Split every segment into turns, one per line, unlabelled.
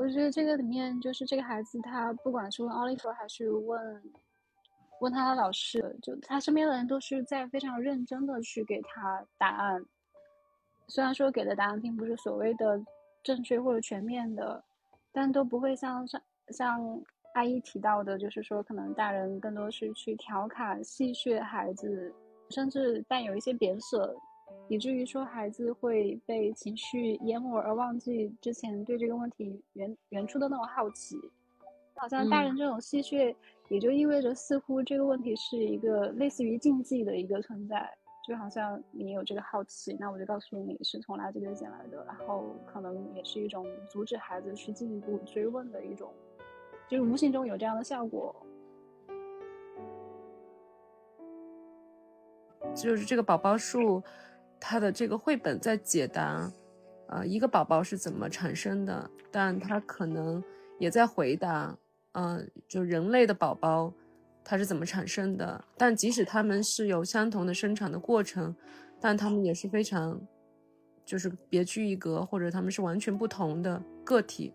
我觉得这个里面就是这个孩子，他不管是问 Oliver 还是问问他的老师，就他身边的人都是在非常认真的去给他答案。虽然说给的答案并不是所谓的正确或者全面的，但都不会像像像阿姨提到的，就是说可能大人更多是去调侃戏谑孩子，甚至带有一些贬损。以至于说孩子会被情绪淹没而忘记之前对这个问题原原初的那种好奇，好像大人这种戏谑也就意味着似乎这个问题是一个类似于禁忌的一个存在，就好像你有这个好奇，那我就告诉你是从垃圾堆捡来的，然后可能也是一种阻止孩子去进一步追问的一种，就是无形中有这样的效果。
就是这个宝宝树。他的这个绘本在解答，呃，一个宝宝是怎么产生的，但他可能也在回答，嗯，就人类的宝宝，它是怎么产生的？但即使他们是有相同的生产的过程，但他们也是非常，就是别具一格，或者他们是完全不同的个体，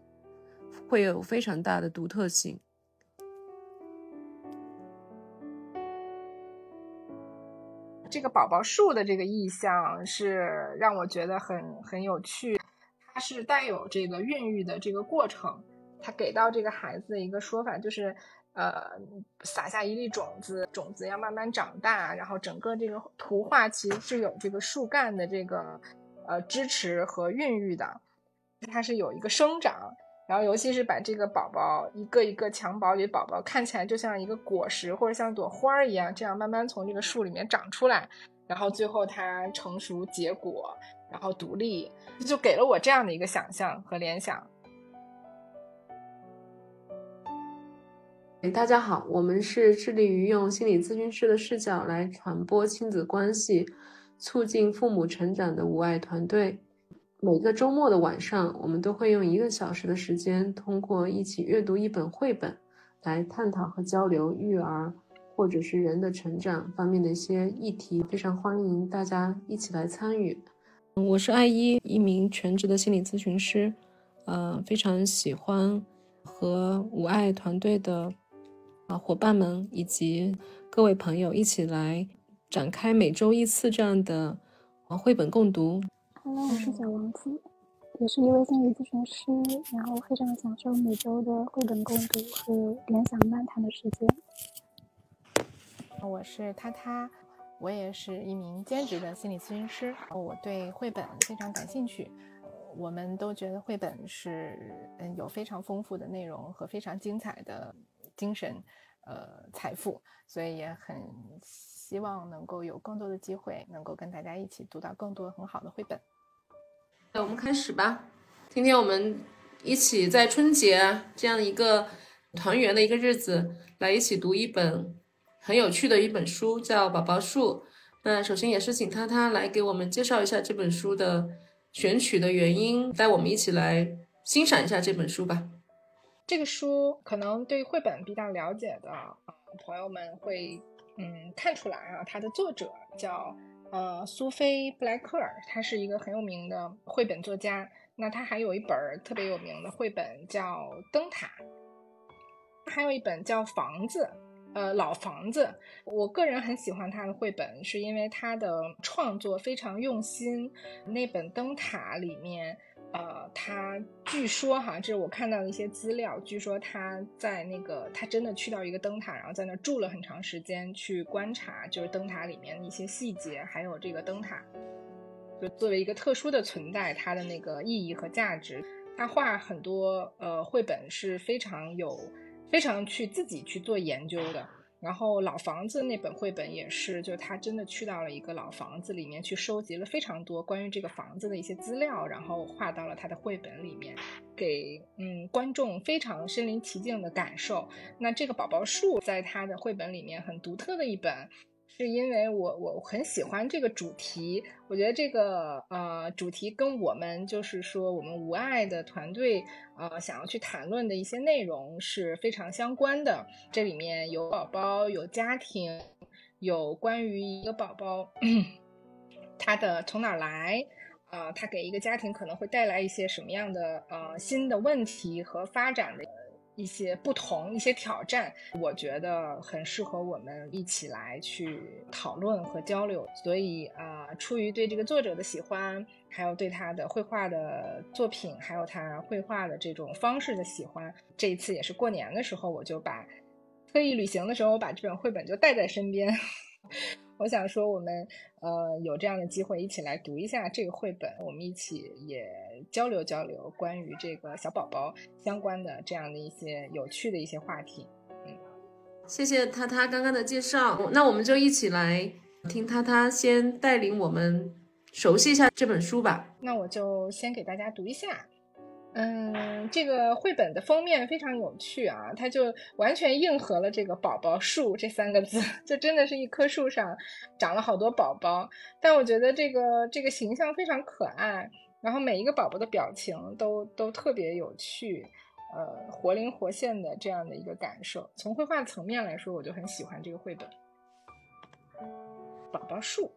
会有非常大的独特性。
这个宝宝树的这个意象是让我觉得很很有趣，它是带有这个孕育的这个过程，它给到这个孩子一个说法就是，呃，撒下一粒种子，种子要慢慢长大，然后整个这个图画其实是有这个树干的这个呃支持和孕育的，它是有一个生长。然后，尤其是把这个宝宝一个一个襁褓里宝宝看起来就像一个果实或者像朵花儿一样，这样慢慢从这个树里面长出来，然后最后它成熟结果，然后独立，就给了我这样的一个想象和联想。
大家好，我们是致力于用心理咨询师的视角来传播亲子关系，促进父母成长的无爱团队。每个周末的晚上，我们都会用一个小时的时间，通过一起阅读一本绘本，来探讨和交流育儿或者是人的成长方面的一些议题。非常欢迎大家一起来参与。我是艾一，一名全职的心理咨询师，呃，非常喜欢和五爱团队的啊伙伴们以及各位朋友一起来展开每周一次这样的绘本共读。
Hello，我是小王子，也是一位心理咨询师，然后非常享受每周的绘本共读和联想漫谈的时间。
我是他他，我也是一名兼职的心理咨询师，我对绘本非常感兴趣。我们都觉得绘本是嗯有非常丰富的内容和非常精彩的精神呃财富，所以也很希望能够有更多的机会，能够跟大家一起读到更多很好的绘本。
那我们开始吧。今天我们一起在春节这样一个团圆的一个日子，来一起读一本很有趣的一本书，叫《宝宝树》。那首先也是请他他来给我们介绍一下这本书的选取的原因，带我们一起来欣赏一下这本书吧。
这个书可能对绘本比较了解的朋友们会嗯看出来啊，它的作者叫。呃，苏菲·布莱克尔，他是一个很有名的绘本作家。那他还有一本特别有名的绘本叫《灯塔》，还有一本叫《房子》，呃，老房子。我个人很喜欢他的绘本，是因为他的创作非常用心。那本《灯塔》里面。呃，他据说哈，这是我看到的一些资料。据说他在那个，他真的去到一个灯塔，然后在那住了很长时间，去观察，就是灯塔里面的一些细节，还有这个灯塔，就作为一个特殊的存在，它的那个意义和价值。他画很多呃绘本是非常有，非常去自己去做研究的。然后老房子那本绘本也是，就是他真的去到了一个老房子里面去收集了非常多关于这个房子的一些资料，然后画到了他的绘本里面，给嗯观众非常身临其境的感受。那这个宝宝树在他的绘本里面很独特的一本。是因为我我很喜欢这个主题，我觉得这个呃主题跟我们就是说我们无爱的团队呃想要去谈论的一些内容是非常相关的。这里面有宝宝，有家庭，有关于一个宝宝他的从哪来，啊，他给一个家庭可能会带来一些什么样的呃新的问题和发展的一些不同、一些挑战，我觉得很适合我们一起来去讨论和交流。所以啊，出于对这个作者的喜欢，还有对他的绘画的作品，还有他绘画的这种方式的喜欢，这一次也是过年的时候，我就把特意旅行的时候，我把这本绘本就带在身边。我想说，我们呃有这样的机会一起来读一下这个绘本，我们一起也交流交流关于这个小宝宝相关的这样的一些有趣的一些话题。嗯，
谢谢他他刚刚的介绍，那我们就一起来听他他先带领我们熟悉一下这本书吧。
那我就先给大家读一下。嗯，这个绘本的封面非常有趣啊，它就完全应和了这个“宝宝树”这三个字，就真的是一棵树上长了好多宝宝。但我觉得这个这个形象非常可爱，然后每一个宝宝的表情都都特别有趣，呃，活灵活现的这样的一个感受。从绘画层面来说，我就很喜欢这个绘本。宝宝树，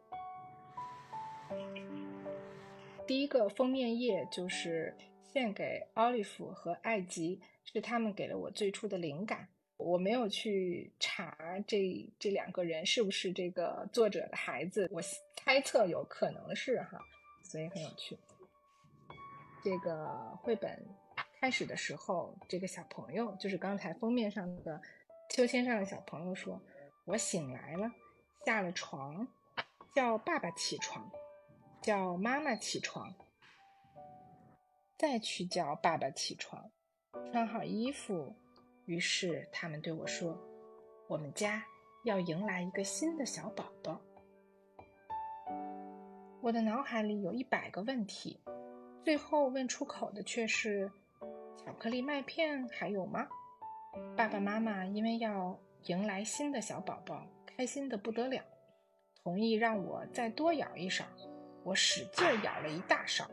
第一个封面页就是。献给奥利弗和艾吉，是他们给了我最初的灵感。我没有去查这这两个人是不是这个作者的孩子，我猜测有可能是哈，所以很有趣。这个绘本开始的时候，这个小朋友就是刚才封面上的秋千上的小朋友说：“我醒来了，下了床，叫爸爸起床，叫妈妈起床。”再去叫爸爸起床，穿好衣服。于是他们对我说：“我们家要迎来一个新的小宝宝。”我的脑海里有一百个问题，最后问出口的却是：“巧克力麦片还有吗？”爸爸妈妈因为要迎来新的小宝宝，开心的不得了，同意让我再多舀一勺。我使劲舀了一大勺。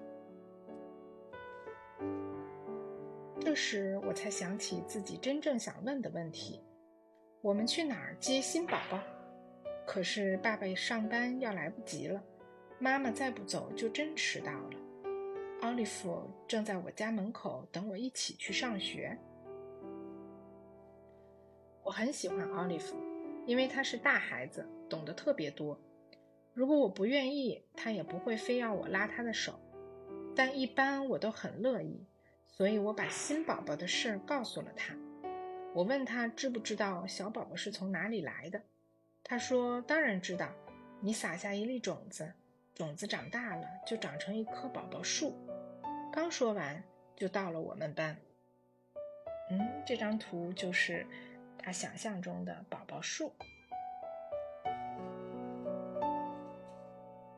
这时我才想起自己真正想问的问题：我们去哪儿接新宝宝？可是爸爸上班要来不及了，妈妈再不走就真迟到了。奥利弗正在我家门口等我一起去上学。我很喜欢奥利弗，因为他是大孩子，懂得特别多。如果我不愿意，他也不会非要我拉他的手，但一般我都很乐意。所以我把新宝宝的事告诉了他。我问他知不知道小宝宝是从哪里来的。他说：“当然知道。你撒下一粒种子，种子长大了就长成一棵宝宝树。”刚说完，就到了我们班。嗯，这张图就是他想象中的宝宝树。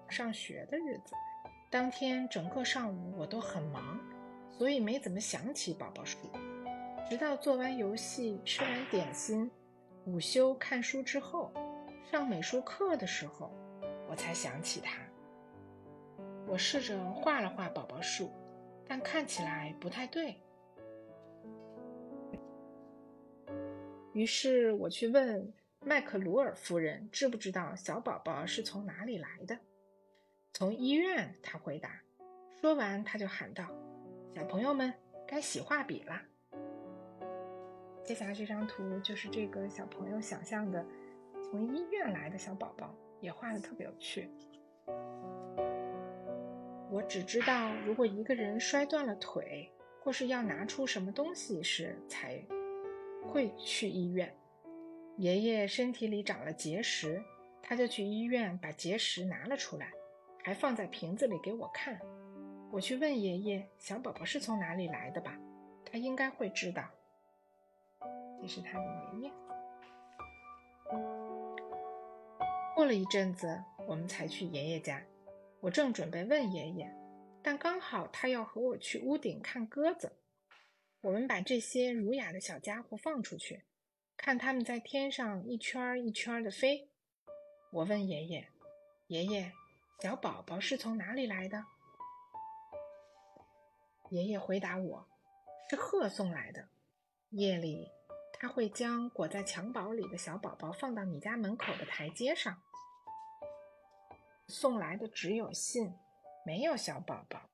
上学的日子，当天整个上午我都很忙。所以没怎么想起宝宝树，直到做完游戏、吃完点心、午休看书之后，上美术课的时候，我才想起它。我试着画了画宝宝树，但看起来不太对。于是我去问麦克鲁尔夫人，知不知道小宝宝是从哪里来的？从医院，她回答。说完，她就喊道。小朋友们该洗画笔了。接下来这张图就是这个小朋友想象的从医院来的小宝宝，也画的特别有趣。我只知道，如果一个人摔断了腿，或是要拿出什么东西时，才会去医院。爷爷身体里长了结石，他就去医院把结石拿了出来，还放在瓶子里给我看。我去问爷爷：“小宝宝是从哪里来的吧？”他应该会知道。这是他的爷爷。过了一阵子，我们才去爷爷家。我正准备问爷爷，但刚好他要和我去屋顶看鸽子。我们把这些儒雅的小家伙放出去，看他们在天上一圈一圈的飞。我问爷爷：“爷爷，小宝宝是从哪里来的？”爷爷回答我：“是鹤送来的。夜里，他会将裹在襁褓里的小宝宝放到你家门口的台阶上。送来的只有信，没有小宝宝。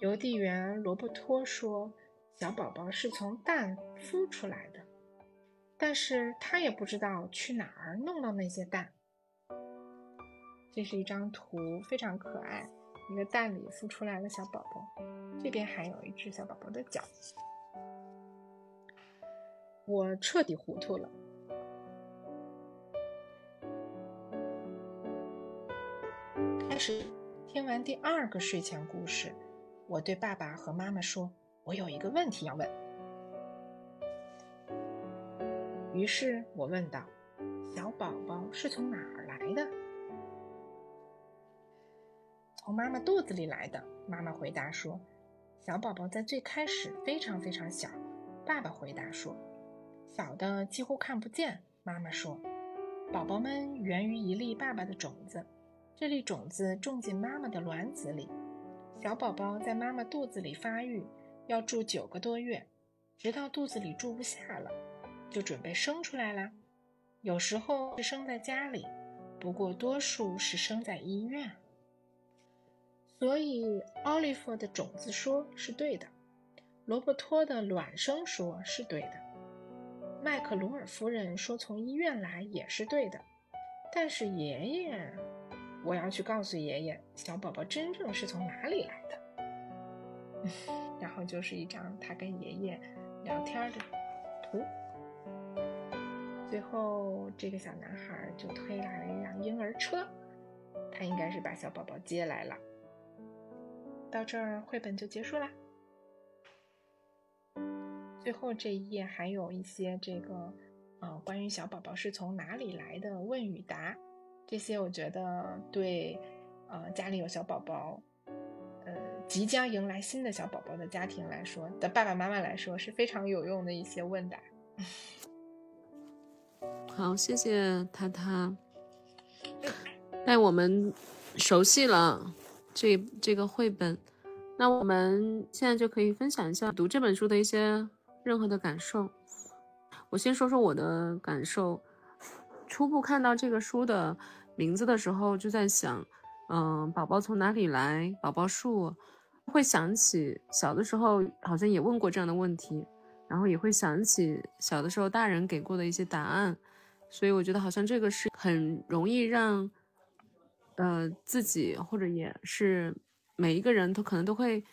邮递员罗伯托说：“小宝宝是从蛋孵出来的，但是他也不知道去哪儿弄到那些蛋。”这是一张图，非常可爱。一个蛋里孵出来的小宝宝，这边还有一只小宝宝的脚。我彻底糊涂了。开始听完第二个睡前故事。我对爸爸和妈妈说：“我有一个问题要问。”于是我问道：“小宝宝是从哪儿来的？”“从妈妈肚子里来的。”妈妈回答说。“小宝宝在最开始非常非常小。”爸爸回答说。“小的几乎看不见。”妈妈说。“宝宝们源于一粒爸爸的种子，这粒种子种进妈妈的卵子里。”小宝宝在妈妈肚子里发育，要住九个多月，直到肚子里住不下了，就准备生出来了。有时候是生在家里，不过多数是生在医院。所以奥利弗的种子说是对的，罗伯托的卵生说是对的，麦克鲁尔夫人说从医院来也是对的，但是爷爷。我要去告诉爷爷，小宝宝真正是从哪里来的。然后就是一张他跟爷爷聊天的图。最后，这个小男孩就推来了一辆婴儿车，他应该是把小宝宝接来了。到这儿，绘本就结束啦。最后这一页还有一些这个，呃，关于小宝宝是从哪里来的问与答。这些我觉得对，呃，家里有小宝宝，呃，即将迎来新的小宝宝的家庭来说，的爸爸妈妈来说是非常有用的一些问答。
好，谢谢他他，带我们熟悉了这这个绘本。那我们现在就可以分享一下读这本书的一些任何的感受。我先说说我的感受，初步看到这个书的。名字的时候就在想，嗯，宝宝从哪里来？宝宝树，会想起小的时候好像也问过这样的问题，然后也会想起小的时候大人给过的一些答案，所以我觉得好像这个是很容易让，呃，自己或者也是每一个人都可能都会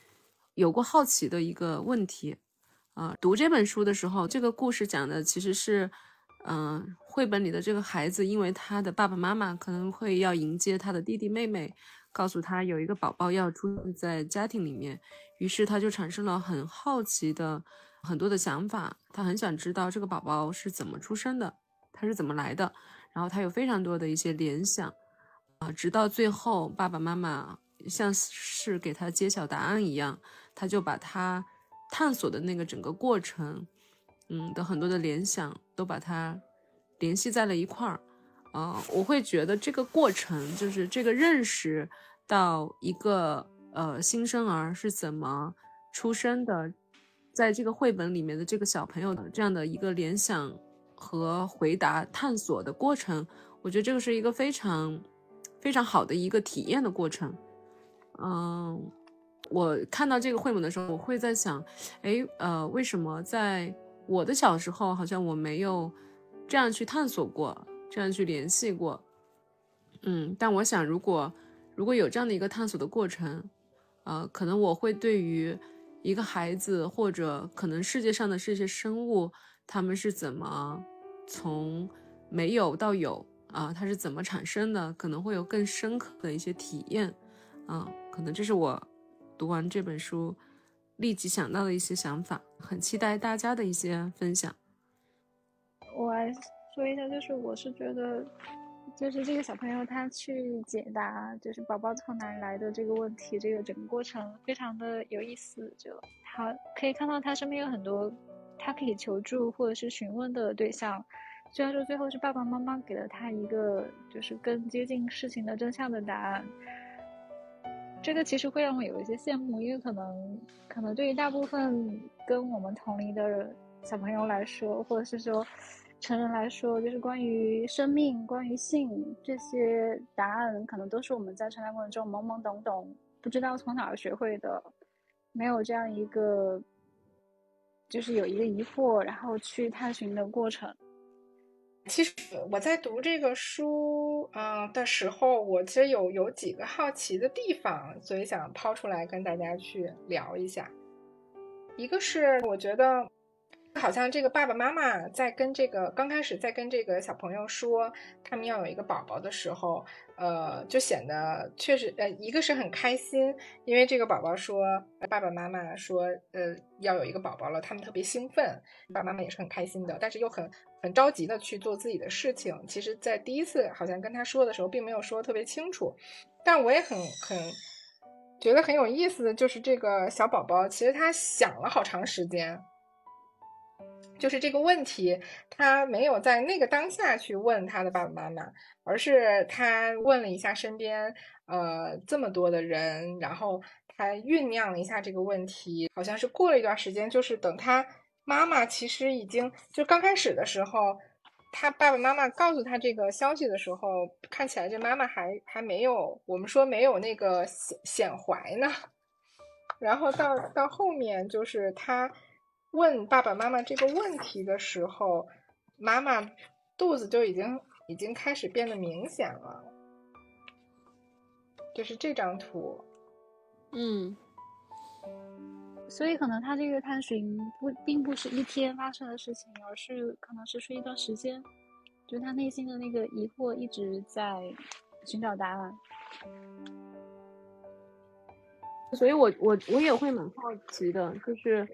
有过好奇的一个问题，啊，读这本书的时候，这个故事讲的其实是。嗯，绘本里的这个孩子，因为他的爸爸妈妈可能会要迎接他的弟弟妹妹，告诉他有一个宝宝要出现在家庭里面，于是他就产生了很好奇的很多的想法，他很想知道这个宝宝是怎么出生的，他是怎么来的，然后他有非常多的一些联想，啊，直到最后爸爸妈妈像是给他揭晓答案一样，他就把他探索的那个整个过程。嗯的很多的联想都把它联系在了一块儿，啊，我会觉得这个过程就是这个认识到一个呃新生儿是怎么出生的，在这个绘本里面的这个小朋友的这样的一个联想和回答探索的过程，我觉得这个是一个非常非常好的一个体验的过程。嗯，我看到这个绘本的时候，我会在想，哎，呃，为什么在我的小时候好像我没有这样去探索过，这样去联系过，嗯，但我想如果如果有这样的一个探索的过程，呃，可能我会对于一个孩子或者可能世界上的这些生物，他们是怎么从没有到有啊，它是怎么产生的，可能会有更深刻的一些体验，啊，可能这是我读完这本书。立即想到的一些想法，很期待大家的一些分享。
我来说一下，就是我是觉得，就是这个小朋友他去解答，就是宝宝从哪里来的这个问题，这个整个过程非常的有意思。就他可以看到他身边有很多他可以求助或者是询问的对象，虽然说最后是爸爸妈妈给了他一个就是更接近事情的真相的答案。这个其实会让我有一些羡慕，因为可能，可能对于大部分跟我们同龄的小朋友来说，或者是说，成人来说，就是关于生命、关于性这些答案，可能都是我们在成长过程中懵懵懂懂，不知道从哪儿学会的，没有这样一个，就是有一个疑惑，然后去探寻的过程。
其实我在读这个书嗯的时候，我其实有有几个好奇的地方，所以想抛出来跟大家去聊一下。一个是我觉得。好像这个爸爸妈妈在跟这个刚开始在跟这个小朋友说他们要有一个宝宝的时候，呃，就显得确实，呃，一个是很开心，因为这个宝宝说爸爸妈妈说，呃，要有一个宝宝了，他们特别兴奋，爸爸妈妈也是很开心的，但是又很很着急的去做自己的事情。其实，在第一次好像跟他说的时候，并没有说特别清楚，但我也很很觉得很有意思的就是这个小宝宝，其实他想了好长时间。就是这个问题，他没有在那个当下去问他的爸爸妈妈，而是他问了一下身边呃这么多的人，然后他酝酿了一下这个问题，好像是过了一段时间，就是等他妈妈其实已经就刚开始的时候，他爸爸妈妈告诉他这个消息的时候，看起来这妈妈还还没有我们说没有那个显显怀呢，然后到到后面就是他。问爸爸妈妈这个问题的时候，妈妈肚子就已经已经开始变得明显了，就是这张图，
嗯，
所以可能他这个探寻不并不是一天发生的事情，而是可能是说一段时间，就他内心的那个疑惑一直在寻找答案，
所以我我我也会蛮好奇的，就是。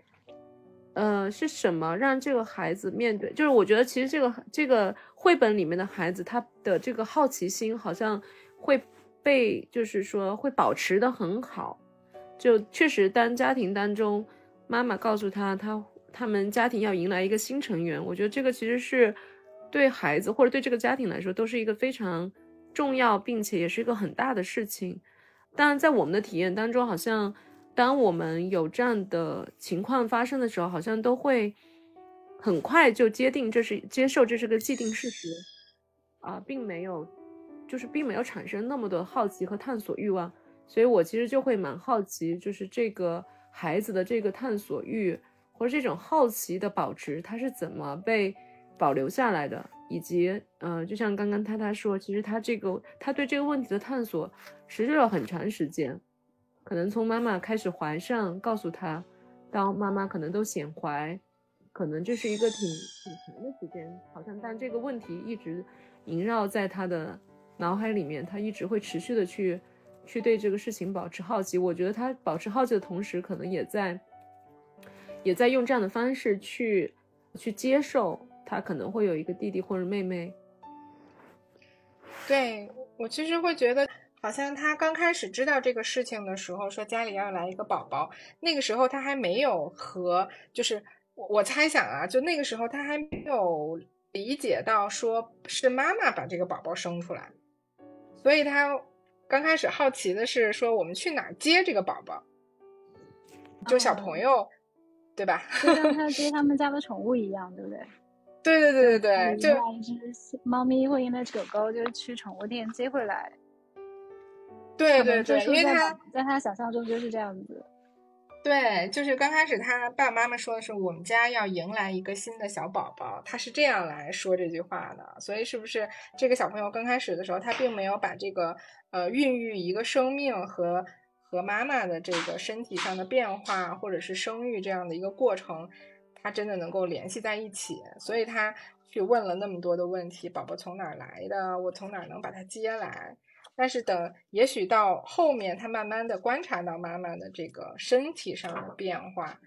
呃，是什么让这个孩子面对？就是我觉得，其实这个这个绘本里面的孩子，他的这个好奇心好像会被，就是说会保持的很好。就确实，当家庭当中妈妈告诉他，他他们家庭要迎来一个新成员，我觉得这个其实是对孩子或者对这个家庭来说，都是一个非常重要，并且也是一个很大的事情。当然，在我们的体验当中，好像。当我们有这样的情况发生的时候，好像都会很快就接定这是接受这是个既定事实，啊，并没有，就是并没有产生那么多好奇和探索欲望，所以我其实就会蛮好奇，就是这个孩子的这个探索欲或者这种好奇的保持，他是怎么被保留下来的，以及，呃，就像刚刚太太说，其实他这个他对这个问题的探索持续了很长时间。可能从妈妈开始怀上，告诉他，到妈妈可能都显怀，可能这是一个挺挺长的时间，好像但这个问题一直萦绕在他的脑海里面，他一直会持续的去去对这个事情保持好奇。我觉得他保持好奇的同时，可能也在也在用这样的方式去去接受他可能会有一个弟弟或者妹妹。
对我其实会觉得。好像他刚开始知道这个事情的时候，说家里要来一个宝宝，那个时候他还没有和，就是我我猜想啊，就那个时候他还没有理解到说是妈妈把这个宝宝生出来，所以他刚开始好奇的是说我们去哪儿接这个宝宝，就小朋友，对吧？
就像他 接他们家的宠物一样，对不对？
对对对对对，就
一只猫咪或一只狗狗，就是去宠物店接回来。
对对对，因为他
在他想象中就是这样子。
对，就是刚开始他爸爸妈妈说的是我们家要迎来一个新的小宝宝，他是这样来说这句话的。所以是不是这个小朋友刚开始的时候，他并没有把这个呃孕育一个生命和和妈妈的这个身体上的变化，或者是生育这样的一个过程，他真的能够联系在一起。所以他去问了那么多的问题：宝宝从哪儿来的？我从哪儿能把他接来？但是等，也许到后面，他慢慢的观察到妈妈的这个身体上的变化，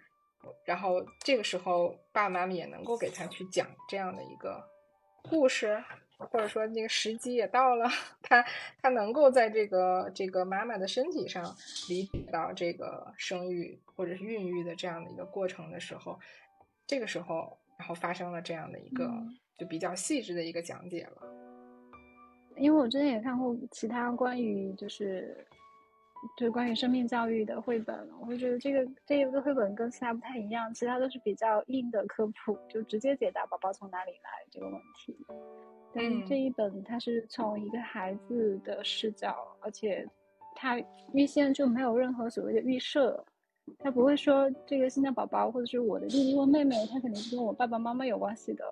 然后这个时候，爸爸妈妈也能够给他去讲这样的一个故事，或者说那个时机也到了，他他能够在这个这个妈妈的身体上理解到这个生育或者是孕育的这样的一个过程的时候，这个时候，然后发生了这样的一个就比较细致的一个讲解了。
因为我之前也看过其他关于就是就是关于生命教育的绘本，我会觉得这个这一个绘本跟其他不太一样，其他都是比较硬的科普，就直接解答宝宝从哪里来这个问题。但这一本它是从一个孩子的视角，而且它预先就没有任何所谓的预设，他不会说这个新的宝宝或者是我的弟弟或妹妹，他肯定是跟我爸爸妈妈有关系的。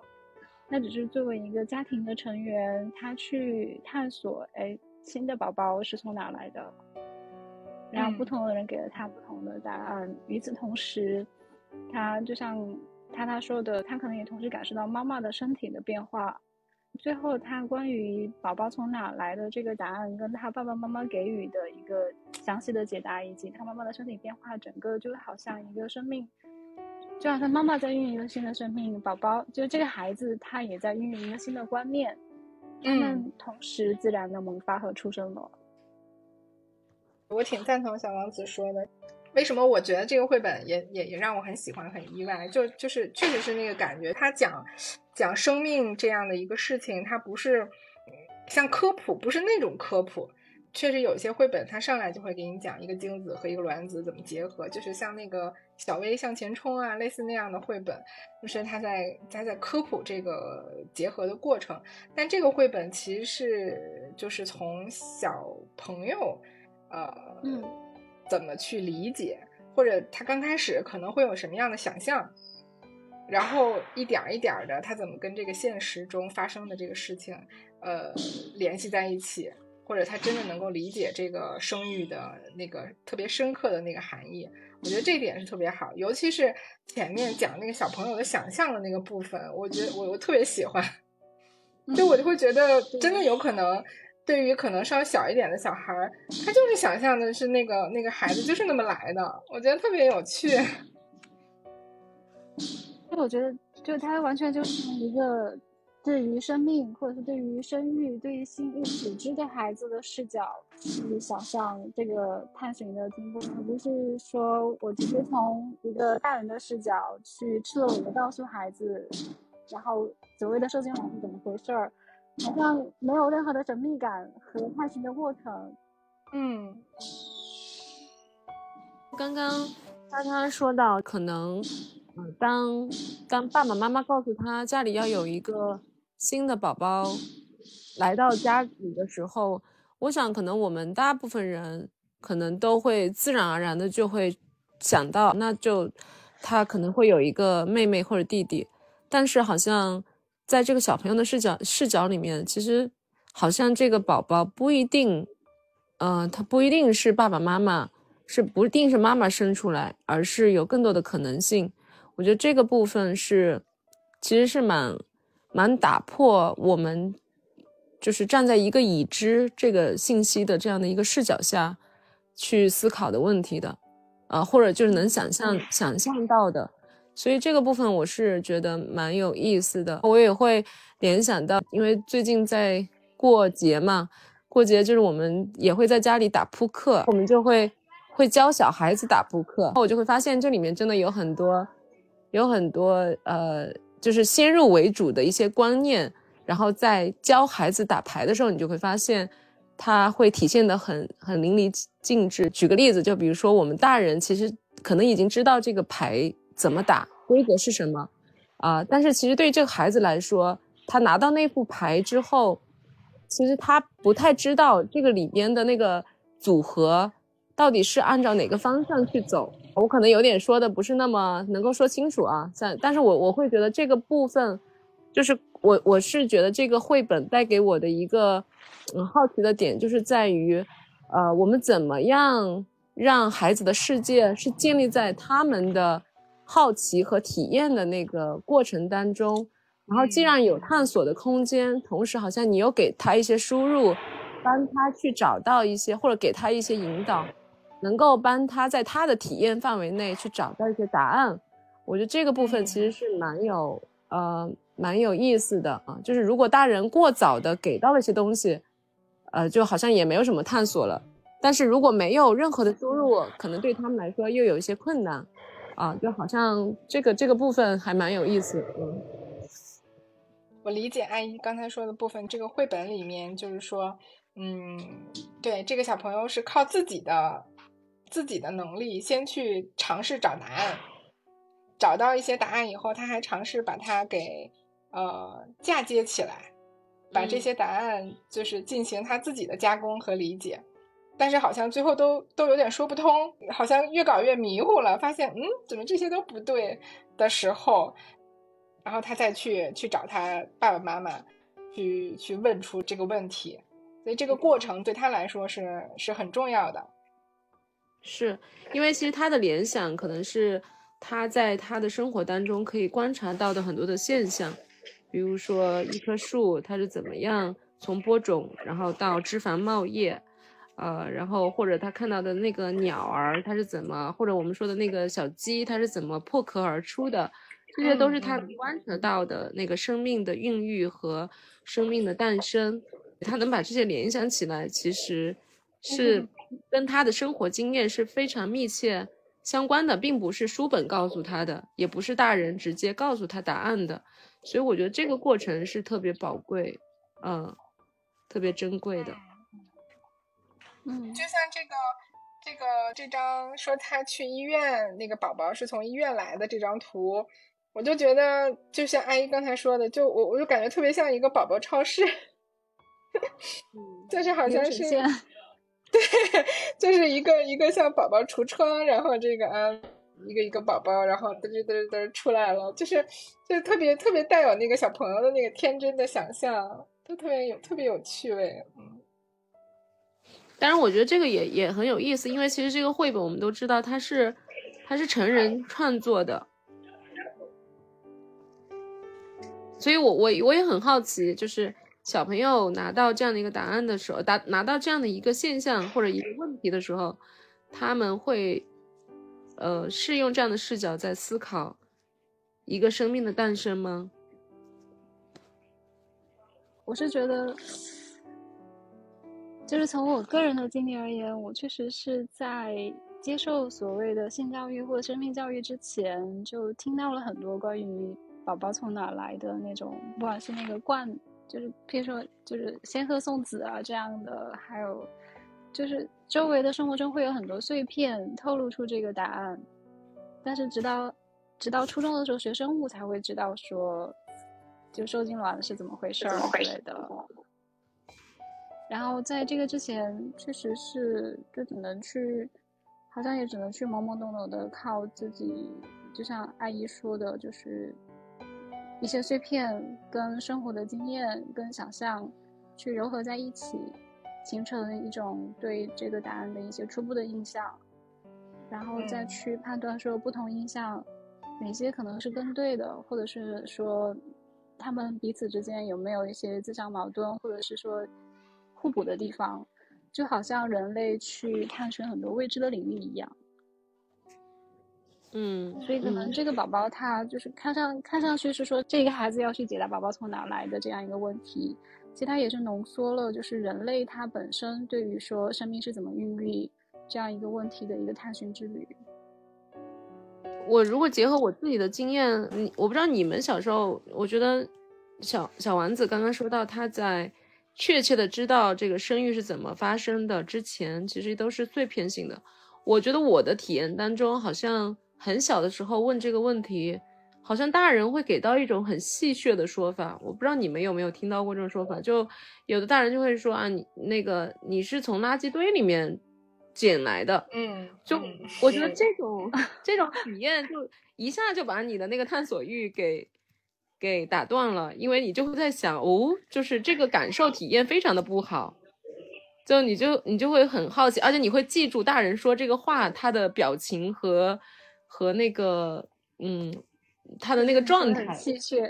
那只是作为一个家庭的成员，他去探索，哎，新的宝宝是从哪来的？然后不同的人给了他不同的答案。与此同时，他就像他他说的，他可能也同时感受到妈妈的身体的变化。最后，他关于宝宝从哪来的这个答案，跟他爸爸妈妈给予的一个详细的解答，以及他妈妈的身体变化，整个就好像一个生命。就好像妈妈在孕育一个新的生命，宝宝就这个孩子，他也在孕育一个新的观念，他们同时自然的萌发和出生了。
我挺赞同小王子说的，为什么我觉得这个绘本也也也让我很喜欢、很意外？就就是确实是那个感觉，他讲讲生命这样的一个事情，它不是像科普，不是那种科普。确实有些绘本，它上来就会给你讲一个精子和一个卵子怎么结合，就是像那个小薇向前冲啊，类似那样的绘本，就是他在他在科普这个结合的过程。但这个绘本其实是就是从小朋友，呃，怎么去理解，或者他刚开始可能会有什么样的想象，然后一点一点的他怎么跟这个现实中发生的这个事情，呃，联系在一起。或者他真的能够理解这个生育的那个特别深刻的那个含义，我觉得这一点是特别好。尤其是前面讲那个小朋友的想象的那个部分，我觉得我我特别喜欢。就我就会觉得，真的有可能，对于可能稍微小一点的小孩儿，他就是想象的是那个那个孩子就是那么来的，我觉得特别有趣。
就我觉得，就他完全就是一个。对于生命，或者是对于生育、对于心育组织的孩子的视角去想象这个探寻的经过，而不是说我直接从一个大人的视角去赤裸裸的告诉孩子，然后所谓的受精卵是怎么回事儿，好像没有任何的神秘感和探寻的过程。
嗯，
刚刚他他说到，可能嗯，当当爸爸妈妈告诉他家里要有一个。新的宝宝来到家里的时候，我想可能我们大部分人可能都会自然而然的就会想到，那就他可能会有一个妹妹或者弟弟。但是好像在这个小朋友的视角视角里面，其实好像这个宝宝不一定，呃，他不一定是爸爸妈妈，是不一定是妈妈生出来，而是有更多的可能性。我觉得这个部分是其实是蛮。蛮打破我们就是站在一个已知这个信息的这样的一个视角下去思考的问题的，啊，或者就是能想象想象到的，所以这个部分我是觉得蛮有意思的。我也会联想到，因为最近在过节嘛，过节就是我们也会在家里打扑克，我们就会会教小孩子打扑克，我就会发现这里面真的有很多有很多呃。就是先入为主的一些观念，然后在教孩子打牌的时候，你就会发现，他会体现的很很淋漓尽致。举个例子，就比如说我们大人其实可能已经知道这个牌怎么打，规则是什么，啊，但是其实对这个孩子来说，他拿到那副牌之后，其实他不太知道这个里边的那个组合到底是按照哪个方向去走。我可能有点说的不是那么能够说清楚啊，但但是我我会觉得这个部分，就是我我是觉得这个绘本带给我的一个嗯好奇的点，就是在于，呃，我们怎么样让孩子的世界是建立在他们的好奇和体验的那个过程当中，然后既然有探索的空间，同时好像你又给他一些输入，帮他去找到一些或者给他一些引导。能够帮他在他的体验范围内去找到一些答案，我觉得这个部分其实是蛮有呃蛮有意思的啊。就是如果大人过早的给到了一些东西，呃，就好像也没有什么探索了。但是如果没有任何的输入，可能对他们来说又有一些困难啊。就好像这个这个部分还蛮有意思。嗯，
我理解阿姨刚才说的部分，这个绘本里面就是说。嗯，对，这个小朋友是靠自己的自己的能力先去尝试找答案，找到一些答案以后，他还尝试把它给呃嫁接起来，把这些答案就是进行他自己的加工和理解。但是好像最后都都有点说不通，好像越搞越迷糊了。发现嗯，怎么这些都不对的时候，然后他再去去找他爸爸妈妈，去去问出这个问题。所以这个过程对他来说是是很重要的。
是因为其实他的联想可能是他在他的生活当中可以观察到的很多的现象，比如说一棵树它是怎么样从播种然后到枝繁茂叶。呃，然后或者他看到的那个鸟儿，它是怎么，或者我们说的那个小鸡，它是怎么破壳而出的，这些都是他观察到的那个生命的孕育和生命的诞生。他能把这些联想起来，其实是跟他的生活经验是非常密切相关的，并不是书本告诉他的，也不是大人直接告诉他答案的。所以我觉得这个过程是特别宝贵，嗯，特别珍贵的。
嗯，就像这个，这个这张说他去医院，那个宝宝是从医院来的这张图，我就觉得就像阿姨刚才说的，就我我就感觉特别像一个宝宝超市，就是好像是，对，就是一个一个像宝宝橱窗，然后这个啊，一个一个宝宝，然后嘚嘚嘚嘚出来了，就是就特别特别带有那个小朋友的那个天真的想象，都特别有特别有趣味，嗯。
当然，我觉得这个也也很有意思，因为其实这个绘本我们都知道它是它是成人创作的，所以我我我也很好奇，就是小朋友拿到这样的一个答案的时候，答拿到这样的一个现象或者一个问题的时候，他们会呃是用这样的视角在思考一个生命的诞生吗？
我是觉得。就是从我个人的经历而言，我确实是在接受所谓的性教育或者生命教育之前，就听到了很多关于宝宝从哪来的那种，不管是那个罐，就是譬如说就是仙鹤送子啊这样的，还有就是周围的生活中会有很多碎片透露出这个答案，但是直到直到初中的时候学生物才会知道说，就受精卵是怎么回事儿之类的。然后在这个之前，确实是就只能去，好像也只能去懵懵懂懂的靠自己，就像阿姨说的，就是一些碎片跟生活的经验跟想象去糅合在一起，形成一种对这个答案的一些初步的印象，然后再去判断说不同印象哪些可能是更对的，或者是说他们彼此之间有没有一些自相矛盾，或者是说。互补的地方，就好像人类去探寻很多未知的领域一样。
嗯，
所以可能这个宝宝他就是看上看上去是说这个孩子要去解答宝宝从哪来的这样一个问题，其实他也是浓缩了就是人类他本身对于说生命是怎么孕育这样一个问题的一个探寻之旅。
我如果结合我自己的经验，你我不知道你们小时候，我觉得小小丸子刚刚说到他在。确切的知道这个生育是怎么发生的之前，其实都是碎片性的。我觉得我的体验当中，好像很小的时候问这个问题，好像大人会给到一种很戏谑的说法。我不知道你们有没有听到过这种说法，就有的大人就会说啊，你那个你是从垃圾堆里面捡来的。
嗯，
就我觉得这种这种体验，就一下就把你的那个探索欲给。给打断了，因为你就会在想，哦，就是这个感受体验非常的不好，就你就你就会很好奇，而且你会记住大人说这个话他的表情和和那个嗯他的那个状态，
气血，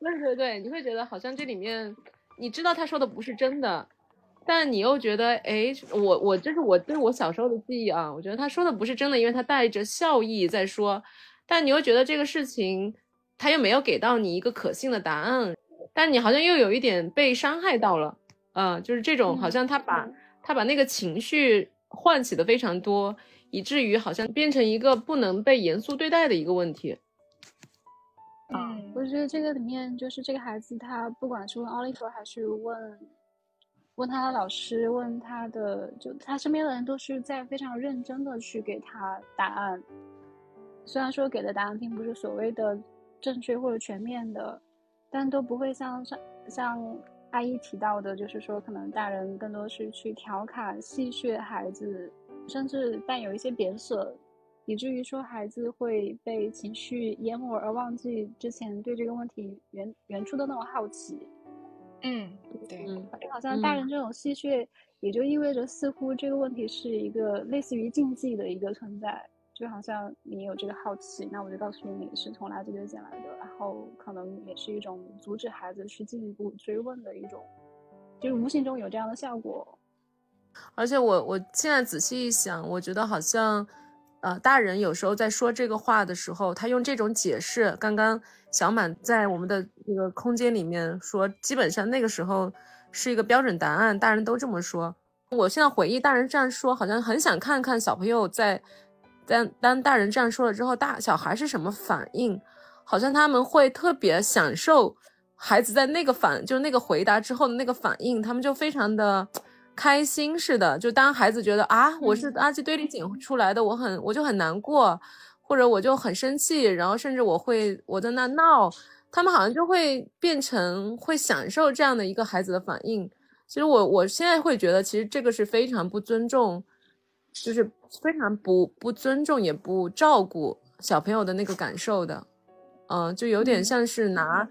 对对对，你会觉得好像这里面你知道他说的不是真的，但你又觉得，哎，我我这是我对我小时候的记忆啊，我觉得他说的不是真的，因为他带着笑意在说，但你又觉得这个事情。他又没有给到你一个可信的答案，但你好像又有一点被伤害到了，呃，就是这种好像他把他把那个情绪唤起的非常多，以至于好像变成一个不能被严肃对待的一个问题。
嗯，我觉得这个里面就是这个孩子，他不管是问 Oliver 还是问问他的老师，问他的就他身边的人都是在非常认真的去给他答案，虽然说给的答案并不是所谓的正确或者全面的，但都不会像像像阿姨提到的，就是说可能大人更多是去调侃戏谑孩子，甚至带有一些贬损。以至于说孩子会被情绪淹没，而忘记之前对这个问题原原初的那种好奇。
嗯，对，
就好像大人这种戏谑，也就意味着似乎这个问题是一个类似于禁忌的一个存在。就好像你有这个好奇，那我就告诉你你是从垃圾堆捡来的，然后可能也是一种阻止孩子去进一步追问的一种，就是无形中有这样的效果。
而且我我现在仔细一想，我觉得好像。呃，大人有时候在说这个话的时候，他用这种解释。刚刚小满在我们的这个空间里面说，基本上那个时候是一个标准答案，大人都这么说。我现在回忆大人这样说，好像很想看看小朋友在当当大人这样说了之后，大小孩是什么反应，好像他们会特别享受孩子在那个反，就是那个回答之后的那个反应，他们就非常的。开心似的，就当孩子觉得啊，我是垃圾堆里捡出来的，我很我就很难过，或者我就很生气，然后甚至我会我在那闹，他们好像就会变成会享受这样的一个孩子的反应。其实我我现在会觉得，其实这个是非常不尊重，就是非常不不尊重也不照顾小朋友的那个感受的，嗯，就有点像是拿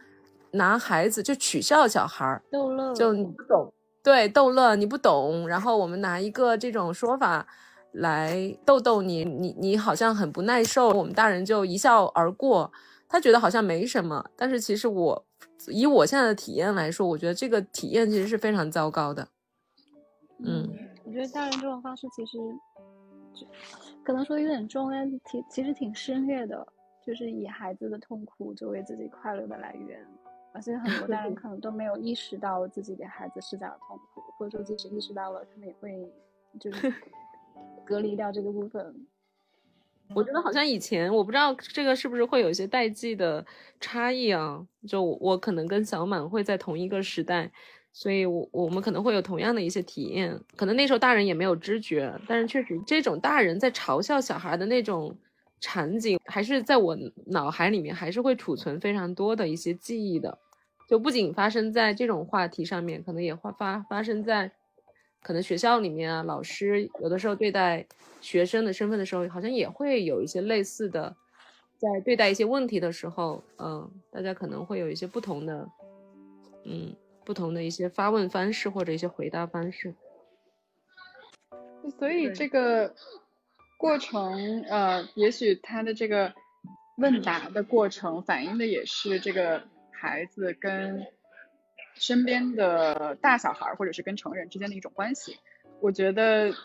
拿孩子就取笑小孩儿，
逗乐，
就你不懂。对，逗乐你不懂，然后我们拿一个这种说法来逗逗你，你你好像很不耐受，我们大人就一笑而过，他觉得好像没什么，但是其实我以我现在的体验来说，我觉得这个体验其实是非常糟糕的。嗯，
我觉得大人这种方式其实可能说有点重，但挺其实挺深虐的，就是以孩子的痛苦作为自己快乐的来源。而且很多大人 可能都没有意识到自己给孩子施加的痛苦，或者说即使意识到了，他们也会就是 隔离掉这个部分。
我觉得好像以前我不知道这个是不是会有一些代际的差异啊？就我可能跟小满会在同一个时代，所以我我们可能会有同样的一些体验。可能那时候大人也没有知觉，但是确实这种大人在嘲笑小孩的那种。场景还是在我脑海里面，还是会储存非常多的一些记忆的。就不仅发生在这种话题上面，可能也会发发生在可能学校里面啊，老师有的时候对待学生的身份的时候，好像也会有一些类似的，在对待一些问题的时候，嗯，大家可能会有一些不同的，嗯，不同的一些发问方式或者一些回答方式。
所以这个。过程，呃，也许他的这个问答的过程反映的也是这个孩子跟身边的大小孩或者是跟成人之间的一种关系。我觉得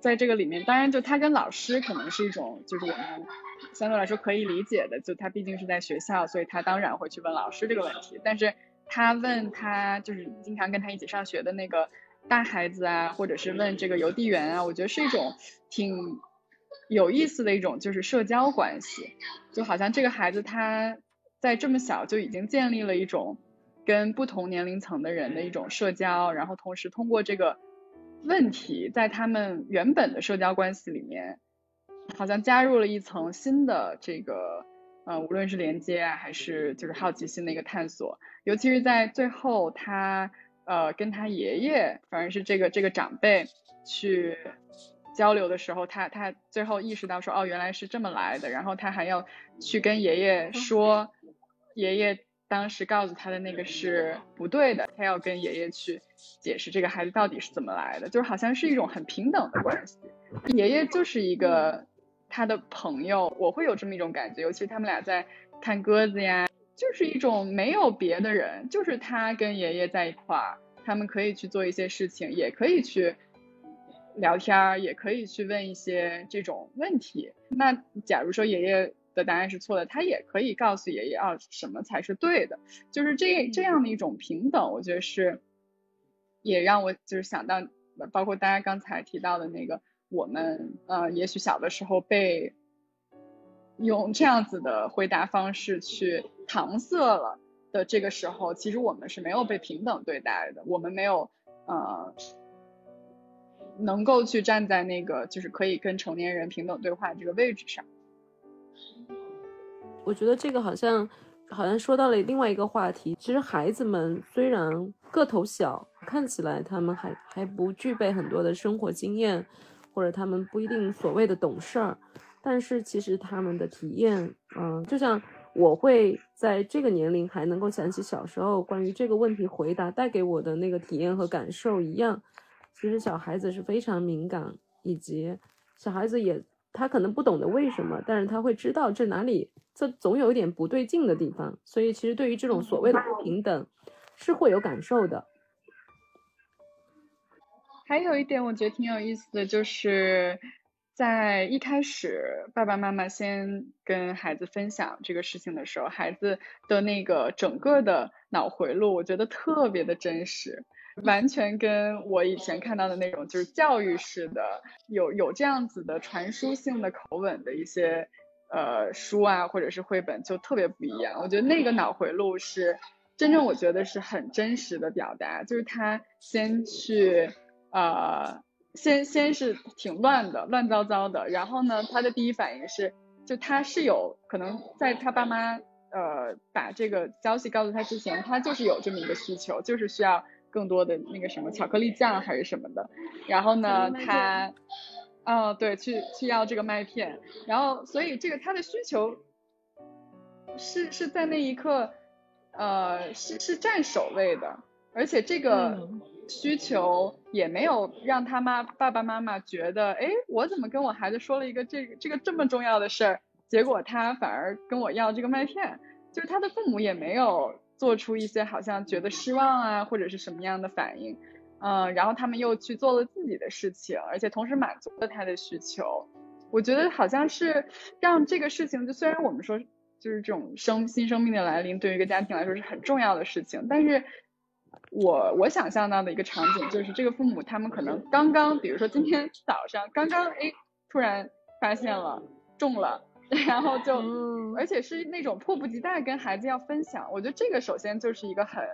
在这个里面，当然就他跟老师可能是一种，就是我们相对来说可以理解的，就他毕竟是在学校，所以他当然会去问老师这个问题。但是他问他就是经常跟他一起上学的那个大孩子啊，或者是问这个邮递员啊，我觉得是一种挺。有意思的一种就是社交关系，就好像这个孩子他在这么小就已经建立了一种跟不同年龄层的人的一种社交，然后同时通过这个问题，在他们原本的社交关系里面，好像加入了一层新的这个呃，无论是连接啊，还是就是好奇心的一个探索，尤其是在最后他呃跟他爷爷，反正是这个这个长辈去。交流的时候，他他最后意识到说，哦，原来是这么来的。然后他还要去跟爷爷说，爷爷当时告诉他的那个是不对的，他要跟爷爷去解释这个孩子到底是怎么来的，就是好像是一种很平等的关系。爷爷就是一个他的朋友，我会有这么一种感觉，尤其他们俩在看鸽子呀，就是一种没有别的人，就是他跟爷爷在一块儿，他们可以去做一些事情，也可以去。聊天儿也可以去问一些这种问题。那假如说爷爷的答案是错的，他也可以告诉爷爷啊，什么才是对的。就是这这样的一种平等，我觉得是也让我就是想到，包括大家刚才提到的那个，我们呃，也许小的时候被用这样子的回答方式去搪塞了的这个时候，其实我们是没有被平等对待的，我们没有。呃，能够去站在那个就是可以跟成年人平等对话这个位置上。
我觉得这个好像好像说到了另外一个话题。其实孩子们虽然个头小，看起来他们还还不具备很多的生活经验，或者他们不一定所谓的懂事儿，但是其实他们的体验，嗯，就像我会在这个年龄还能够想起小时候关于这个问题回答带给我的那个体验和感受一样。其实小孩子是非常敏感，以及小孩子也他可能不懂得为什么，但是他会知道这哪里。这总有一点不对劲的地方，所以其实对于这种所谓的不平等，是会有感受的。
还有一点我觉得挺有意思的，就是在一开始爸爸妈妈先跟孩子分享这个事情的时候，孩子的那个整个的脑回路，我觉得特别的真实，完全跟我以前看到的那种就是教育式的，有有这样子的传输性的口吻的一些。呃，书啊，或者是绘本就特别不一样。我觉得那个脑回路是真正，我觉得是很真实的表达。就是他先去，呃，先先是挺乱的，乱糟糟的。然后呢，他的第一反应是，就他是有可能在他爸妈呃把这个消息告诉他之前，他就是有这么一个需求，就是需要更多的那个什么巧克力酱还是什么的。然后呢，他。哦，对，去去要这个麦片，然后所以这个他的需求是是在那一刻，呃，是是占首位的，而且这个需求也没有让他妈爸爸妈妈觉得，哎，我怎么跟我孩子说了一个这个这个这么重要的事儿，结果他反而跟我要这个麦片，就是他的父母也没有做出一些好像觉得失望啊或者是什么样的反应。嗯，然后他们又去做了自己的事情，而且同时满足了他的需求。我觉得好像是让这个事情，就虽然我们说就是这种生新生命的来临对于一个家庭来说是很重要的事情，但是我我想象到的一个场景就是这个父母他们可能刚刚，比如说今天早上刚刚哎突然发现了中了，然后就而且是那种迫不及待跟孩子要分享。我觉得这个首先就是一个很。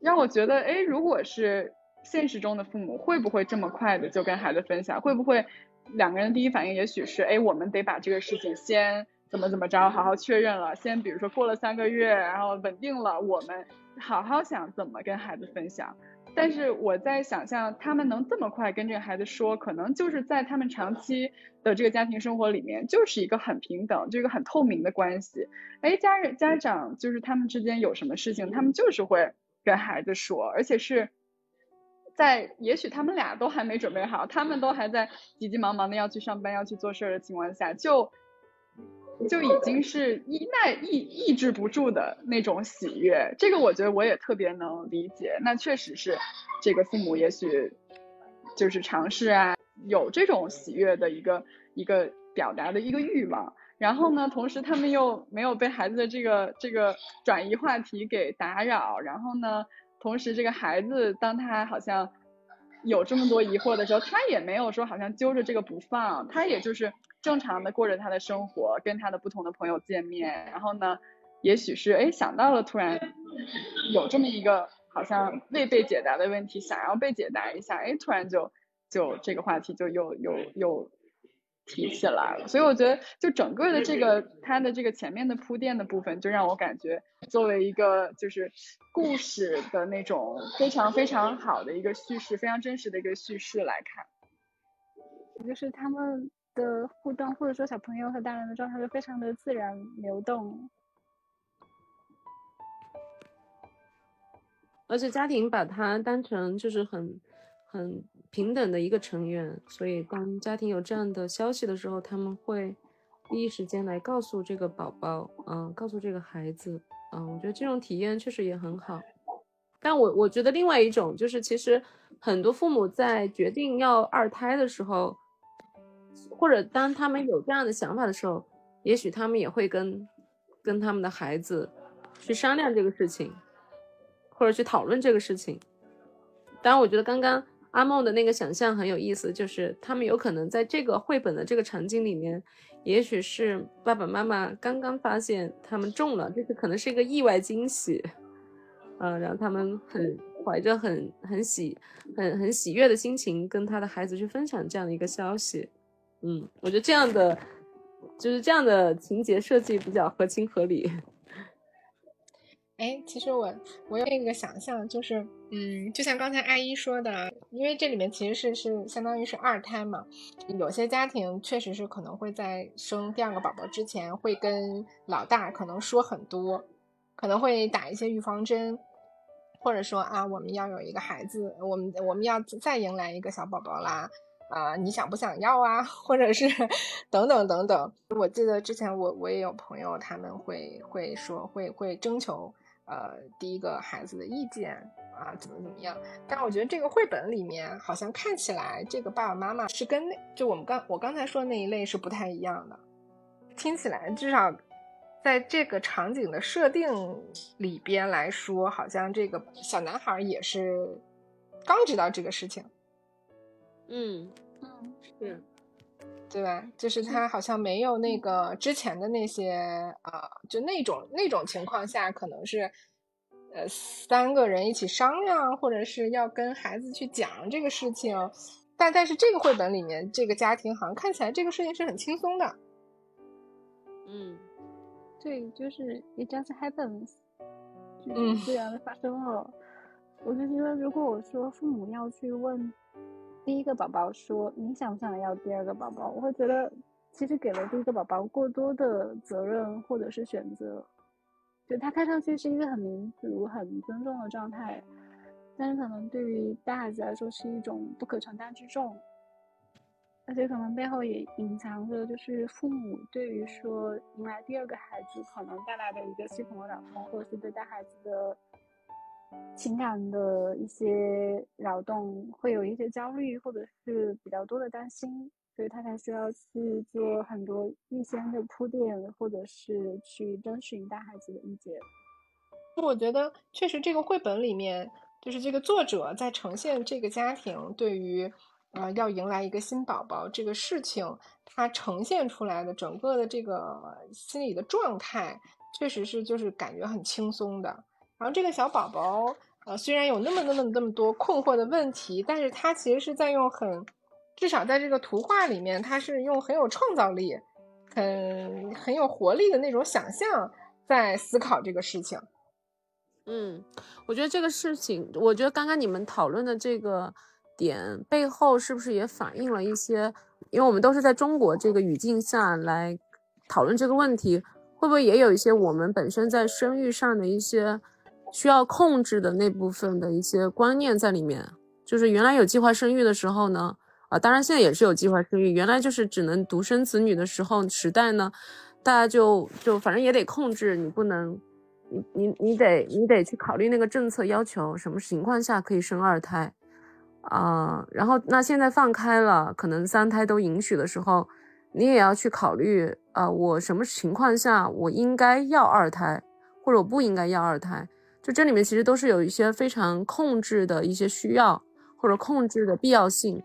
让我觉得，哎，如果是现实中的父母，会不会这么快的就跟孩子分享？会不会两个人第一反应也许是，哎，我们得把这个事情先怎么怎么着，好好确认了，先比如说过了三个月，然后稳定了，我们好好想怎么跟孩子分享。但是我在想象，他们能这么快跟这个孩子说，可能就是在他们长期的这个家庭生活里面，就是一个很平等，就一个很透明的关系。哎，家人家长就是他们之间有什么事情，他们就是会。跟孩子说，而且是在也许他们俩都还没准备好，他们都还在急急忙忙的要去上班、要去做事儿的情况下，就就已经是抑耐抑抑制不住的那种喜悦。这个我觉得我也特别能理解。那确实是这个父母也许就是尝试啊，有这种喜悦的一个一个表达的一个欲望。然后呢，同时他们又没有被孩子的这个这个转移话题给打扰。然后呢，同时这个孩子当他好像有这么多疑惑的时候，他也没有说好像揪着这个不放，他也就是正常的过着他的生活，跟他的不同的朋友见面。然后呢，也许是哎想到了突然有这么一个好像未被解答的问题，想要被解答一下，哎突然就就这个话题就又又又。提起来了，所以我觉得就整个的这个它的这个前面的铺垫的部分，就让我感觉作为一个就是故事的那种非常非常好的一个叙事，非常真实的一个叙事来看，
就是他们的互动或者说小朋友和大人的状态都非常的自然流动，
而且家庭把它当成就是很很。平等的一个成员，所以当家庭有这样的消息的时候，他们会第一时间来告诉这个宝宝，嗯，告诉这个孩子，嗯，我觉得这种体验确实也很好。但我我觉得另外一种就是，其实很多父母在决定要二胎的时候，或者当他们有这样的想法的时候，也许他们也会跟跟他们的孩子去商量这个事情，或者去讨论这个事情。当然，我觉得刚刚。阿梦的那个想象很有意思，就是他们有可能在这个绘本的这个场景里面，也许是爸爸妈妈刚刚发现他们中了，这是可能是一个意外惊喜，呃，然后他们很怀着很很喜很很喜悦的心情跟他的孩子去分享这样的一个消息。嗯，我觉得这样的就是这样的情节设计比较合情合理。
哎，其实我我有一个想象，就是嗯，就像刚才阿姨说的，因为这里面其实是是相当于是二胎嘛，有些家庭确实是可能会在生第二个宝宝之前会跟老大可能说很多，可能会打一些预防针，或者说啊，我们要有一个孩子，我们我们要再迎来一个小宝宝啦。啊，你想不想要啊？或者是等等等等。我记得之前我我也有朋友，他们会会说会会征求呃第一个孩子的意见啊，怎么怎么样。但我觉得这个绘本里面好像看起来这个爸爸妈妈是跟那就我们刚我刚才说的那一类是不太一样的。听起来至少在这个场景的设定里边来说，好像这个小男孩也是刚知道这个事情。
嗯嗯，是，
对吧？就是他好像没有那个之前的那些啊，就那种那种情况下，可能是呃三个人一起商量，或者是要跟孩子去讲这个事情。但但是这个绘本里面，这个家庭好像看起来这个事情是很轻松的。
嗯，
对，就是 it just happens，
嗯，
自然的发生了。我就觉得，如果我说父母要去问。第一个宝宝说：“你想不想要第二个宝宝？”我会觉得，其实给了第一个宝宝过多的责任或者是选择，就他看上去是一个很民主、很尊重的状态，但是可能对于大孩子来说是一种不可承担之重，而且可能背后也隐藏着就是父母对于说迎来第二个孩子可能带来的一个系统的扰动，或者是对待孩子的。情感的一些扰动，会有一些焦虑，或者是比较多的担心，所以他才需要去做很多预先的铺垫，或者是去征询大孩子的意见。
我觉得确实，这个绘本里面，就是这个作者在呈现这个家庭对于，呃，要迎来一个新宝宝这个事情，他呈现出来的整个的这个心理的状态，确实是就是感觉很轻松的。然后这个小宝宝，呃，虽然有那么那么那么多困惑的问题，但是他其实是在用很，至少在这个图画里面，他是用很有创造力、很很有活力的那种想象在思考这个事情。
嗯，我觉得这个事情，我觉得刚刚你们讨论的这个点背后，是不是也反映了一些？因为我们都是在中国这个语境下来讨论这个问题，会不会也有一些我们本身在生育上的一些？需要控制的那部分的一些观念在里面，就是原来有计划生育的时候呢，啊，当然现在也是有计划生育。原来就是只能独生子女的时候时代呢，大家就就反正也得控制，你不能，你你你得你得去考虑那个政策要求，什么情况下可以生二胎啊？然后那现在放开了，可能三胎都允许的时候，你也要去考虑啊，我什么情况下我应该要二胎，或者我不应该要二胎？就这里面其实都是有一些非常控制的一些需要或者控制的必要性，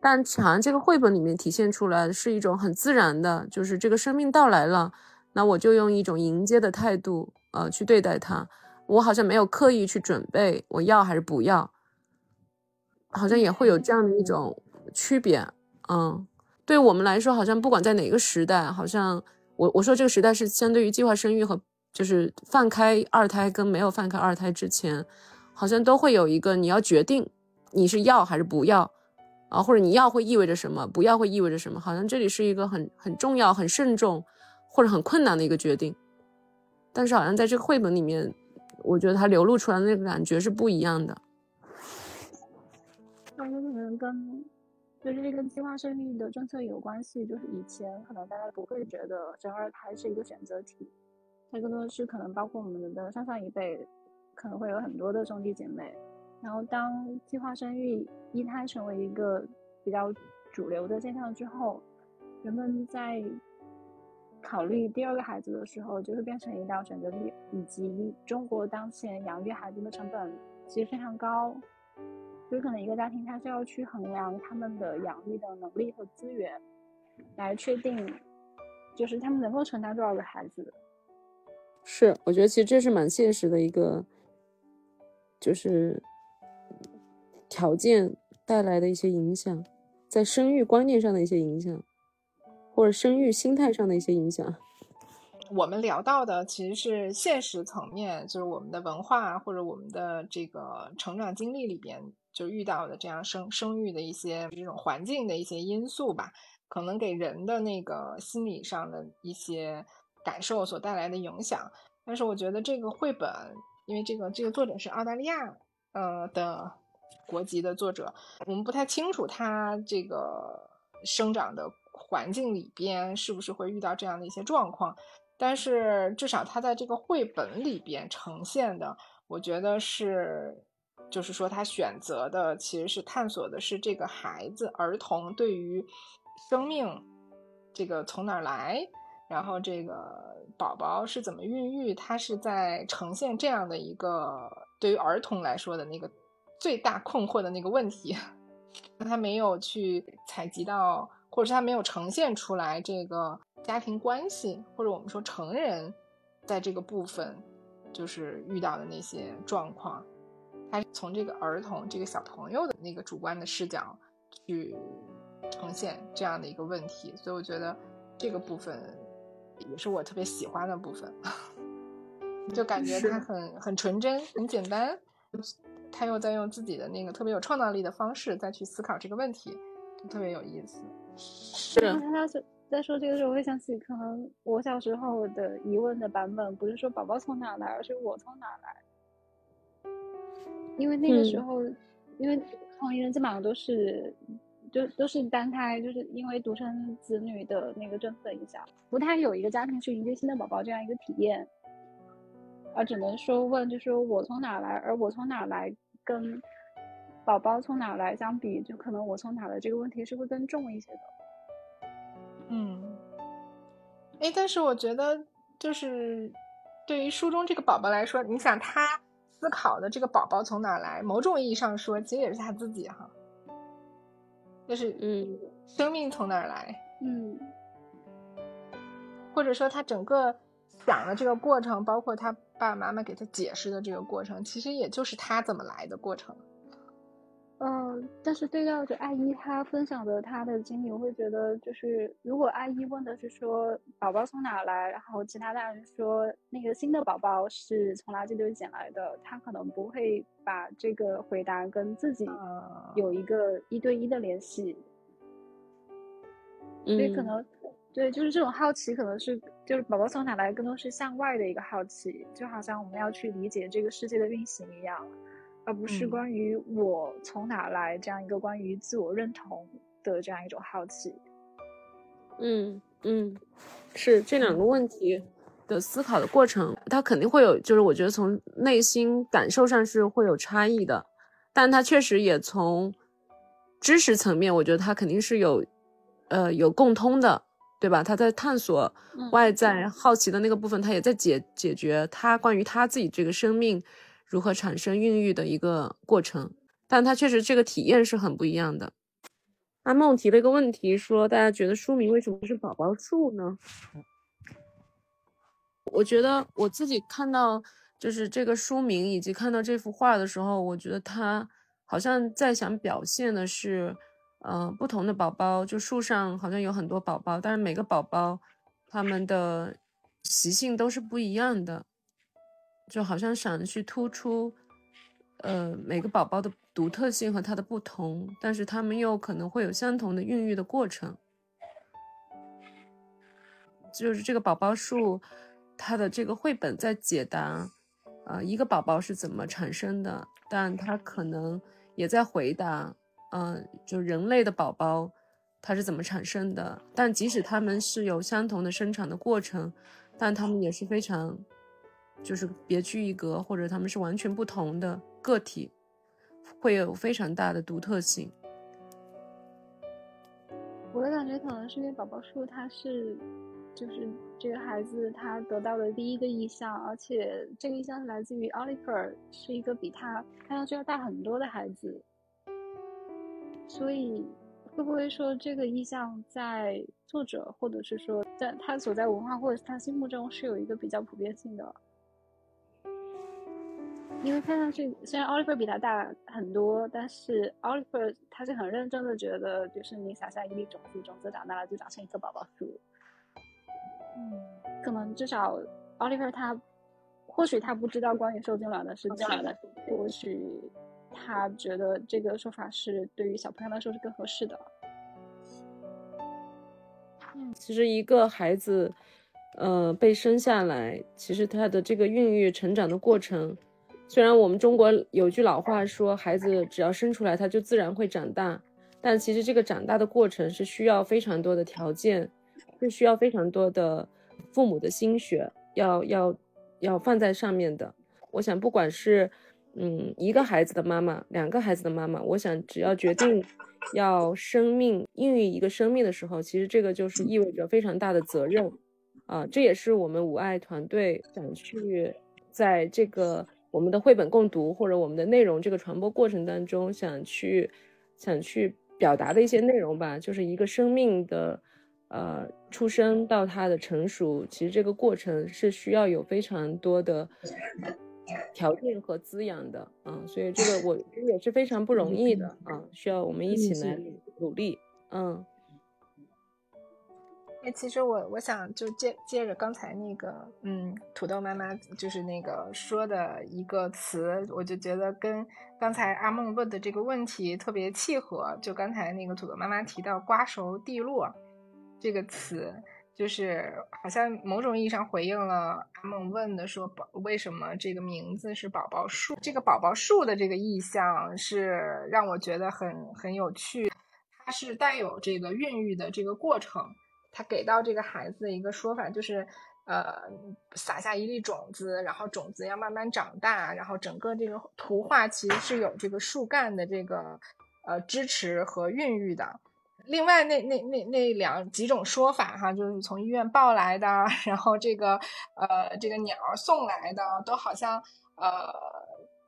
但好像这个绘本里面体现出来的是一种很自然的，就是这个生命到来了，那我就用一种迎接的态度，呃，去对待它。我好像没有刻意去准备我要还是不要，好像也会有这样的一种区别。嗯，对我们来说，好像不管在哪个时代，好像我我说这个时代是相对于计划生育和。就是放开二胎跟没有放开二胎之前，好像都会有一个你要决定你是要还是不要啊，或者你要会意味着什么，不要会意味着什么，好像这里是一个很很重要、很慎重或者很困难的一个决定。但是好像在这个绘本里面，我觉得它流露出来的那个感觉是不一样的。
那有可能跟就是这跟计划生育的政策有关系，就是以前可能大家不会觉得生二胎是一个选择题。它更多的是可能包括我们的上上一辈，可能会有很多的兄弟姐妹。然后当计划生育一胎成为一个比较主流的现象之后，人们在考虑第二个孩子的时候，就会变成一道选择题。以及中国当前养育孩子的成本其实非常高，所以可能一个家庭它是要去衡量他们的养育的能力和资源，来确定就是他们能够承担多少个孩子。
是，我觉得其实这是蛮现实的一个，就是条件带来的一些影响，在生育观念上的一些影响，或者生育心态上的一些影响。
我们聊到的其实是现实层面，就是我们的文化或者我们的这个成长经历里边就遇到的这样生生育的一些这种环境的一些因素吧，可能给人的那个心理上的一些感受所带来的影响。但是我觉得这个绘本，因为这个这个作者是澳大利亚呃的国籍的作者，我们不太清楚他这个生长的环境里边是不是会遇到这样的一些状况。但是至少他在这个绘本里边呈现的，我觉得是，就是说他选择的其实是探索的是这个孩子儿童对于生命这个从哪儿来，然后这个宝宝是怎么孕育，他是在呈现这样的一个对于儿童来说的那个最大困惑的那个问题，他没有去采集到，或者是他没有呈现出来这个。家庭关系，或者我们说成人，在这个部分，就是遇到的那些状况，他从这个儿童、这个小朋友的那个主观的视角去呈现这样的一个问题，所以我觉得这个部分也是我特别喜欢的部分，就感觉他很很纯真、很简单，他又在用自己的那个特别有创造力的方式再去思考这个问题，就特别有意思。
是。
在说这个时候，我会想起可能我小时候的疑问的版本，不是说宝宝从哪来，而是我从哪来。因为那个时候，因为同龄人基本上都是，就都是单胎，就是因为独生子女的那个政策影响，不太有一个家庭去迎接新的宝宝这样一个体验，而只能说问，就说我从哪来，而我从哪来跟宝宝从哪来相比，就可能我从哪来这个问题是会更重一些的。
嗯，哎，但是我觉得，就是对于书中这个宝宝来说，你想他思考的这个宝宝从哪来？某种意义上说，其实也是他自己哈，就是
嗯，
生命从哪儿来？
嗯，
或者说他整个想的这个过程，包括他爸爸妈妈给他解释的这个过程，其实也就是他怎么来的过程。
嗯，但是对照着阿姨她分享的她的经历，我会觉得，就是如果阿姨问的是说宝宝从哪来，然后其他大人说那个新的宝宝是从垃圾堆捡来的，他可能不会把这个回答跟自己有一个一对一的联系，所以可能对，就是这种好奇，可能是就是宝宝从哪来，更多是向外的一个好奇，就好像我们要去理解这个世界的运行一样。而不是关于我从哪来这样一个关于自我认同的这样一种好奇。
嗯嗯，是这两个问题的思考的过程，它肯定会有，就是我觉得从内心感受上是会有差异的，但它确实也从知识层面，我觉得它肯定是有呃有共通的，对吧？他在探索外在好奇的那个部分，他也在解解决他关于他自己这个生命。如何产生孕育的一个过程，但它确实这个体验是很不一样的。阿梦提了一个问题，说大家觉得书名为什么是宝宝树呢？我觉得我自己看到就是这个书名以及看到这幅画的时候，我觉得他好像在想表现的是，呃，不同的宝宝，就树上好像有很多宝宝，但是每个宝宝他们的习性都是不一样的。就好像想去突出，呃，每个宝宝的独特性和它的不同，但是他们又可能会有相同的孕育的过程。就是这个宝宝树，它的这个绘本在解答，呃，一个宝宝是怎么产生的，但它可能也在回答，嗯，就人类的宝宝它是怎么产生的。但即使他们是有相同的生产的过程，但他们也是非常。就是别具一格，或者他们是完全不同的个体，会有非常大的独特性。
我的感觉可能是因为宝宝树，它是就是这个孩子他得到的第一个意象，而且这个意象是来自于 Oliver，是一个比他看上去要大很多的孩子，所以会不会说这个意象在作者或者是说在他所在文化或者他心目中是有一个比较普遍性的？因为看上去虽然 Oliver 比他大很多，但是 Oliver 他是很认真的，觉得就是你撒下一粒种子，种子长大了就长成一棵宝宝树。
嗯，
可能至少 Oliver 他或许他不知道关于受精卵的事情，或许他觉得这个说法是对于小朋友来说是更合适的。
其实一个孩子，呃，被生下来，其实他的这个孕育成长的过程，虽然我们中国有句老话说，孩子只要生出来他就自然会长大，但其实这个长大的过程是需要非常多的条件，是需要非常多的父母的心血，要要要放在上面的。我想，不管是嗯一个孩子的妈妈，两个孩子的妈妈，我想只要决定。要生命孕育一个生命的时候，其实这个就是意味着非常大的责任，啊，这也是我们五爱团队想去在这个我们的绘本共读或者我们的内容这个传播过程当中想去想去表达的一些内容吧，就是一个生命的呃出生到它的成熟，其实这个过程是需要有非常多的。条件和滋养的，啊，所以这个我也是非常不容易的，啊，需要我们一起来努力，嗯。
哎，其实我我想就接接着刚才那个，嗯，土豆妈妈就是那个说的一个词，我就觉得跟刚才阿梦问的这个问题特别契合。就刚才那个土豆妈妈提到“瓜熟蒂落”这个词。就是好像某种意义上回应了阿梦问的说宝为什么这个名字是宝宝树？这个宝宝树的这个意象是让我觉得很很有趣，它是带有这个孕育的这个过程，它给到这个孩子一个说法就是，呃，撒下一粒种子，然后种子要慢慢长大，然后整个这个图画其实是有这个树干的这个呃支持和孕育的。另外那那那那两几种说法哈，就是从医院抱来的，然后这个呃这个鸟送来的，都好像呃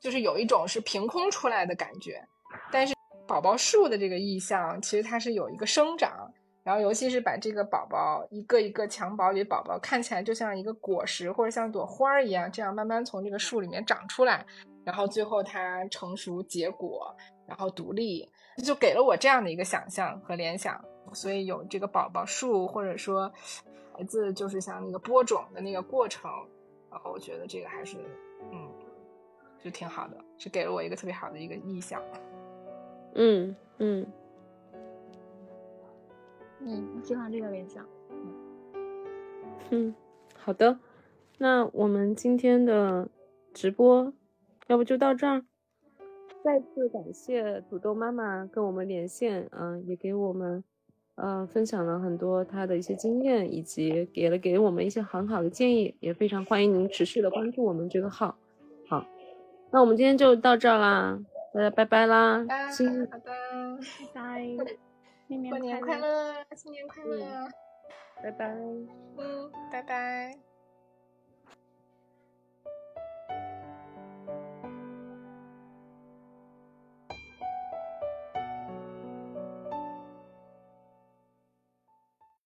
就是有一种是凭空出来的感觉。但是宝宝树的这个意象，其实它是有一个生长，然后尤其是把这个宝宝一个一个襁褓里宝宝看起来就像一个果实或者像朵花儿一样，这样慢慢从这个树里面长出来，然后最后它成熟结果，然后独立。就给了我这样的一个想象和联想，所以有这个宝宝树，或者说孩子就是像那个播种的那个过程，然后我觉得这个还是嗯，就挺好的，是给了我一个特别好的一个意象。
嗯嗯
嗯，喜欢这个联想。
嗯，好的，那我们今天的直播要不就到这儿。再次感谢土豆妈妈跟我们连线，嗯，也给我们，呃，分享了很多她的一些经验，以及给了给我们一些很好的建议，也非常欢迎您持续的关注我们这个号。好，那我们今天就到这儿啦，大家拜拜啦！
新好的，
拜拜，新
年快乐，新年快乐，
拜拜，
嗯，拜拜。